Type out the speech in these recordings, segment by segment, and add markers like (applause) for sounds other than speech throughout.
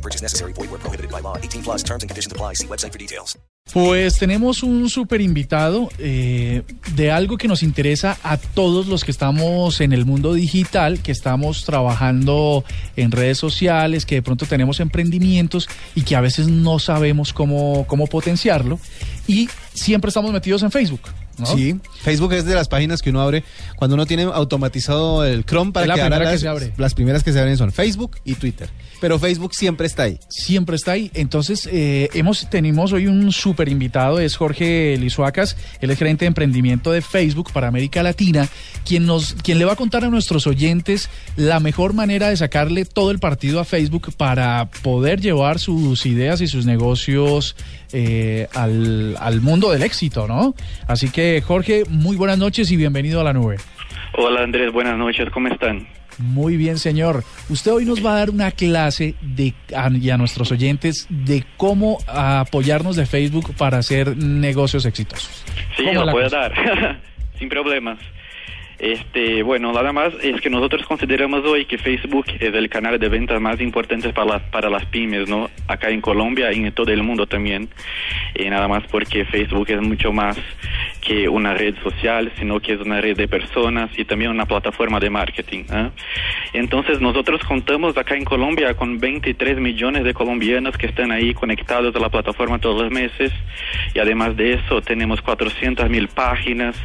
No purchase necessary. Void where prohibited by law. 18 plus terms and conditions apply. See website for details. Pues tenemos un super invitado eh, de algo que nos interesa a todos los que estamos en el mundo digital, que estamos trabajando en redes sociales, que de pronto tenemos emprendimientos y que a veces no sabemos cómo, cómo potenciarlo. Y siempre estamos metidos en Facebook. ¿No? Sí, Facebook es de las páginas que uno abre cuando uno tiene automatizado el Chrome para Es la que abra primera que las, se abre. las primeras que se abren son Facebook y Twitter. Pero Facebook siempre está ahí. siempre está ahí. Entonces, eh, hemos tenemos hoy un súper invitado, es Jorge Lizuacas, él es gerente de emprendimiento de Facebook para América Latina, quien, nos, quien le va a contar a nuestros oyentes la mejor manera de sacarle todo el partido a Facebook para poder llevar sus ideas y sus negocios eh, al, al mundo del éxito, ¿no? Así que, Jorge, muy buenas noches y bienvenido a la nube. Hola Andrés, buenas noches, ¿cómo están? Muy bien, señor. Usted hoy nos va a dar una clase de, a, y a nuestros oyentes de cómo apoyarnos de Facebook para hacer negocios exitosos. Sí, ¿Cómo lo puedo cosa? dar, (laughs) sin problemas. Este, bueno, nada más es que nosotros consideramos hoy que Facebook es el canal de ventas más importante para, la- para las pymes, ¿no? Acá en Colombia y en todo el mundo también. Nada más porque Facebook es mucho más que una red social, sino que es una red de personas y también una plataforma de marketing. ¿ah? Entonces nosotros contamos acá en Colombia con 23 millones de colombianos que están ahí conectados a la plataforma todos los meses y además de eso tenemos 400 mil páginas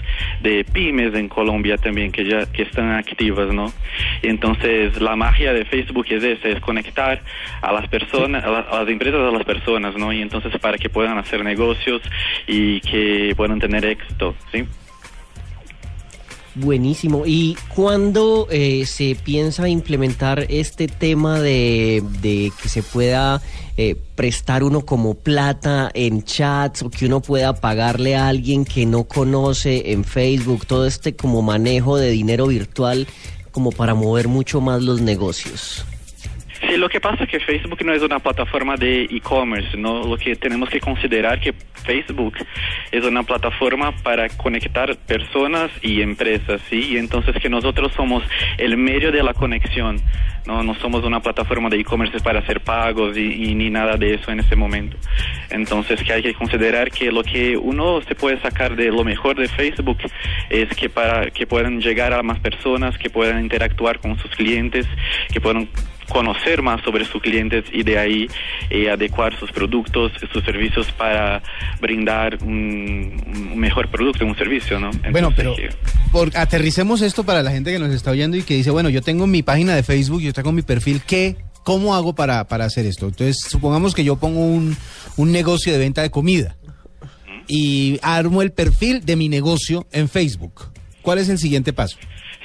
de pymes en Colombia también que ya que están activas, ¿no? Entonces la magia de Facebook es esa, es conectar a las personas, a, a las empresas a las personas, ¿no? Y entonces para que puedan hacer negocios y que puedan tener éxito, ¿sí? Buenísimo. ¿Y cuándo eh, se piensa implementar este tema de, de que se pueda eh, prestar uno como plata en chats o que uno pueda pagarle a alguien que no conoce en Facebook? Todo este como manejo de dinero virtual como para mover mucho más los negocios. Sí, lo que pasa es que Facebook no es una plataforma de e-commerce, ¿no? Lo que tenemos que considerar que Facebook es una plataforma para conectar personas y empresas, ¿sí? Y entonces que nosotros somos el medio de la conexión, ¿no? No somos una plataforma de e-commerce para hacer pagos y, y ni nada de eso en este momento. Entonces que hay que considerar que lo que uno se puede sacar de lo mejor de Facebook es que para que puedan llegar a más personas, que puedan interactuar con sus clientes, que puedan conocer más sobre sus clientes y de ahí eh, adecuar sus productos, sus servicios para brindar un, un mejor producto, un servicio, ¿no? Bueno, pero por, aterricemos esto para la gente que nos está oyendo y que dice, bueno, yo tengo mi página de Facebook, yo tengo mi perfil, ¿qué? ¿Cómo hago para, para hacer esto? Entonces, supongamos que yo pongo un, un negocio de venta de comida y armo el perfil de mi negocio en Facebook. ¿Cuál es el siguiente paso?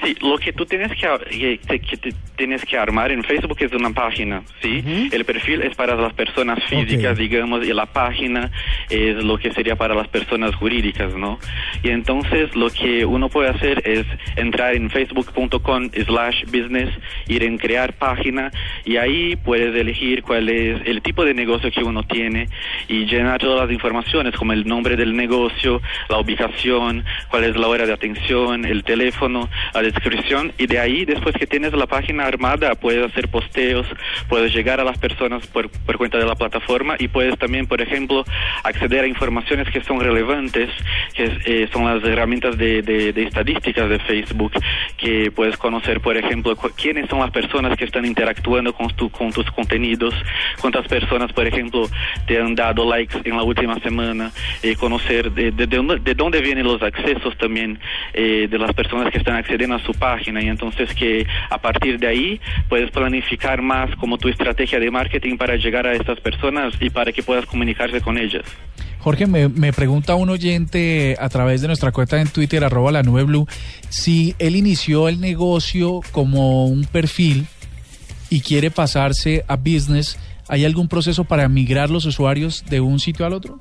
Sí, lo que tú tienes que, ar- que, te- que te tienes que armar en Facebook es una página, ¿sí? El perfil es para las personas físicas, digamos, y la página es lo que sería para las personas jurídicas, ¿no? Y entonces lo que uno puede hacer es entrar en facebook.com slash business, ir en crear página y ahí puedes elegir cuál es el tipo de negocio que uno tiene y llenar todas las informaciones como el nombre del negocio, la ubicación, cuál es la hora de atención, el teléfono, la descripción y de ahí después que tienes la página armada puedes hacer posteos, puedes llegar a las personas por, por cuenta de la plataforma y puedes también, por ejemplo, acceder a informaciones que son relevantes, que eh, son las herramientas de, de- de estadísticas de Facebook, que puedes conocer, por ejemplo, quiénes son las personas que están interactuando con, tu- con tus contenidos, cuántas personas, por ejemplo, te han dado likes en la última semana, eh, conocer de, de dónde vienen los accesos también eh, de las personas que están accediendo a su página y entonces que a partir de ahí puedes planificar más como tu estrategia de marketing para llegar a estas personas y para que puedas comunicarse con ellas. Jorge, me, me pregunta un oyente a través de nuestra cuenta en Twitter, arroba la nube blue, si él inició el negocio como un perfil y quiere pasarse a business, ¿hay algún proceso para migrar los usuarios de un sitio al otro?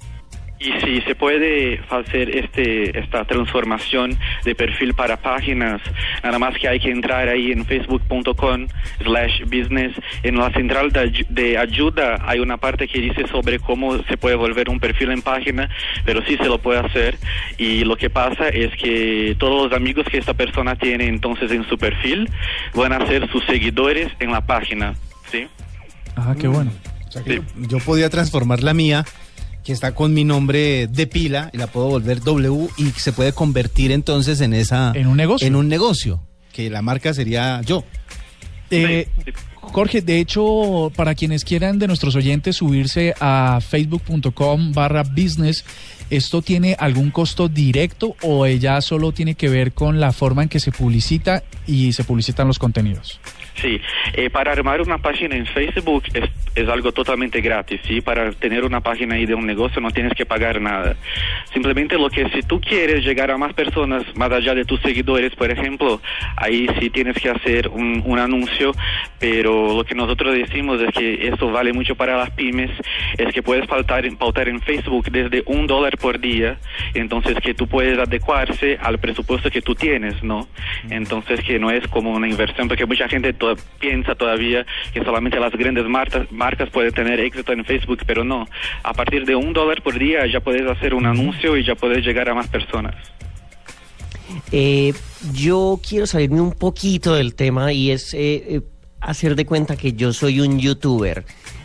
Y si se puede hacer este, esta transformación de perfil para páginas, nada más que hay que entrar ahí en facebook.com slash business. En la central de, ayu- de ayuda hay una parte que dice sobre cómo se puede volver un perfil en página, pero sí se lo puede hacer. Y lo que pasa es que todos los amigos que esta persona tiene entonces en su perfil van a ser sus seguidores en la página. ¿sí? Ah, qué bueno. O sea que yo podía transformar la mía, que está con mi nombre de pila, y la puedo volver W y se puede convertir entonces en esa... En un negocio. En un negocio, que la marca sería yo. Eh. Jorge, de hecho, para quienes quieran de nuestros oyentes subirse a facebook.com barra business, ¿esto tiene algún costo directo o ella solo tiene que ver con la forma en que se publicita y se publicitan los contenidos? Sí, eh, para armar una página en Facebook es, es algo totalmente gratis, ¿sí? Para tener una página ahí de un negocio no tienes que pagar nada. Simplemente lo que si tú quieres llegar a más personas, más allá de tus seguidores, por ejemplo, ahí sí tienes que hacer un, un anuncio, pero lo que nosotros decimos es que esto vale mucho para las pymes, es que puedes pautar, pautar en Facebook desde un dólar por día, entonces que tú puedes adecuarse al presupuesto que tú tienes, ¿no? Entonces que no es como una inversión, porque mucha gente piensa todavía que solamente las grandes marcas, marcas pueden tener éxito en Facebook, pero no. A partir de un dólar por día ya puedes hacer un anuncio y ya puedes llegar a más personas. Eh, yo quiero salirme un poquito del tema y es eh, eh, hacer de cuenta que yo soy un youtuber.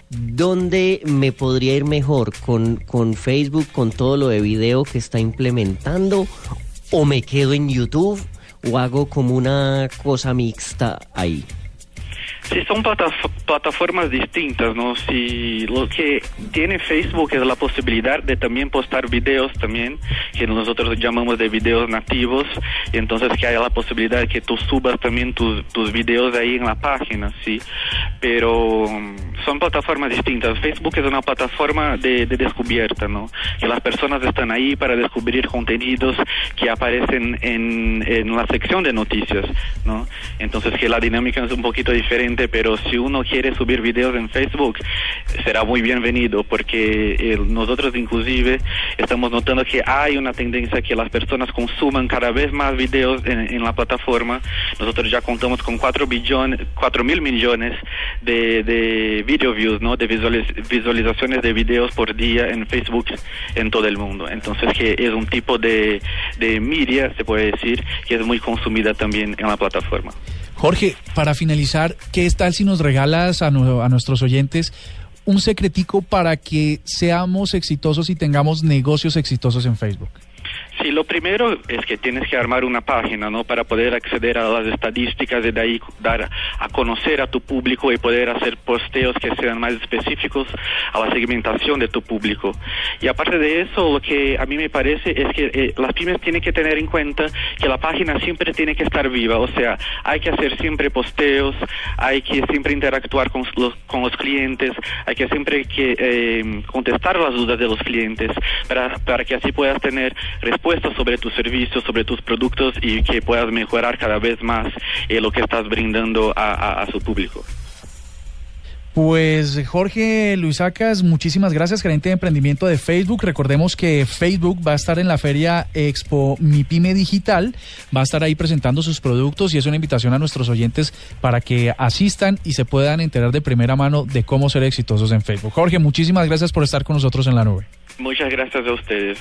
¿Dónde me podría ir mejor? ¿Con, ¿Con Facebook, con todo lo de video que está implementando? ¿O me quedo en YouTube? ¿O hago como una cosa mixta ahí? Sí, son plataf- plataformas distintas, ¿no? Si lo que tiene Facebook es la posibilidad de también postar videos también, que nosotros llamamos de videos nativos, y entonces que haya la posibilidad de que tú subas también tus, tus videos ahí en la página, ¿sí? Pero mm, son plataformas distintas. Facebook es una plataforma de, de descubierta, ¿no? Que las personas están ahí para descubrir contenidos que aparecen en, en la sección de noticias, ¿no? Entonces que la dinámica es un poquito diferente, pero si uno quiere subir videos en Facebook, será muy bienvenido, porque eh, nosotros inclusive estamos notando que hay una tendencia que las personas consuman cada vez más videos en, la plataforma. Nosotros ya contamos con 4 billones, 4 mil millones de, de video views, ¿no? De visualiz- visualizaciones de videos por día en Facebook en todo el mundo. Entonces que es un tipo de, de media, se puede decir, que es muy consumida también en la plataforma. Jorge, para finalizar, ¿qué tal si nos regalas a, a nuestros oyentes un secretico para que seamos exitosos y tengamos negocios exitosos en Facebook? Sí, lo primero es que tienes que armar una página, ¿no? Para poder acceder a las estadísticas y de ahí dar a conocer a tu público y poder hacer posteos que sean más específicos a la segmentación de tu público. Y aparte de eso, lo que a mí me parece es que eh, las pymes tienen que tener en cuenta que la página siempre tiene que estar viva, o sea, hay que hacer siempre posteos, hay que siempre interactuar con los, con los clientes, hay que siempre que eh, contestar las dudas de los clientes para, para que así puedas tener respuestas sobre tus servicios, sobre tus productos y que puedas mejorar cada vez más eh, lo que estás brindando a, a- a su público. Pues Jorge Luisacas, muchísimas gracias, gerente de emprendimiento de Facebook. Recordemos que Facebook va a estar en la feria Expo Mi Pyme Digital, va a estar ahí presentando sus productos y es una invitación a nuestros oyentes para que asistan y se puedan enterar de primera mano de cómo ser exitosos en Facebook. Jorge, muchísimas gracias por estar con nosotros en la nube. Muchas gracias a ustedes.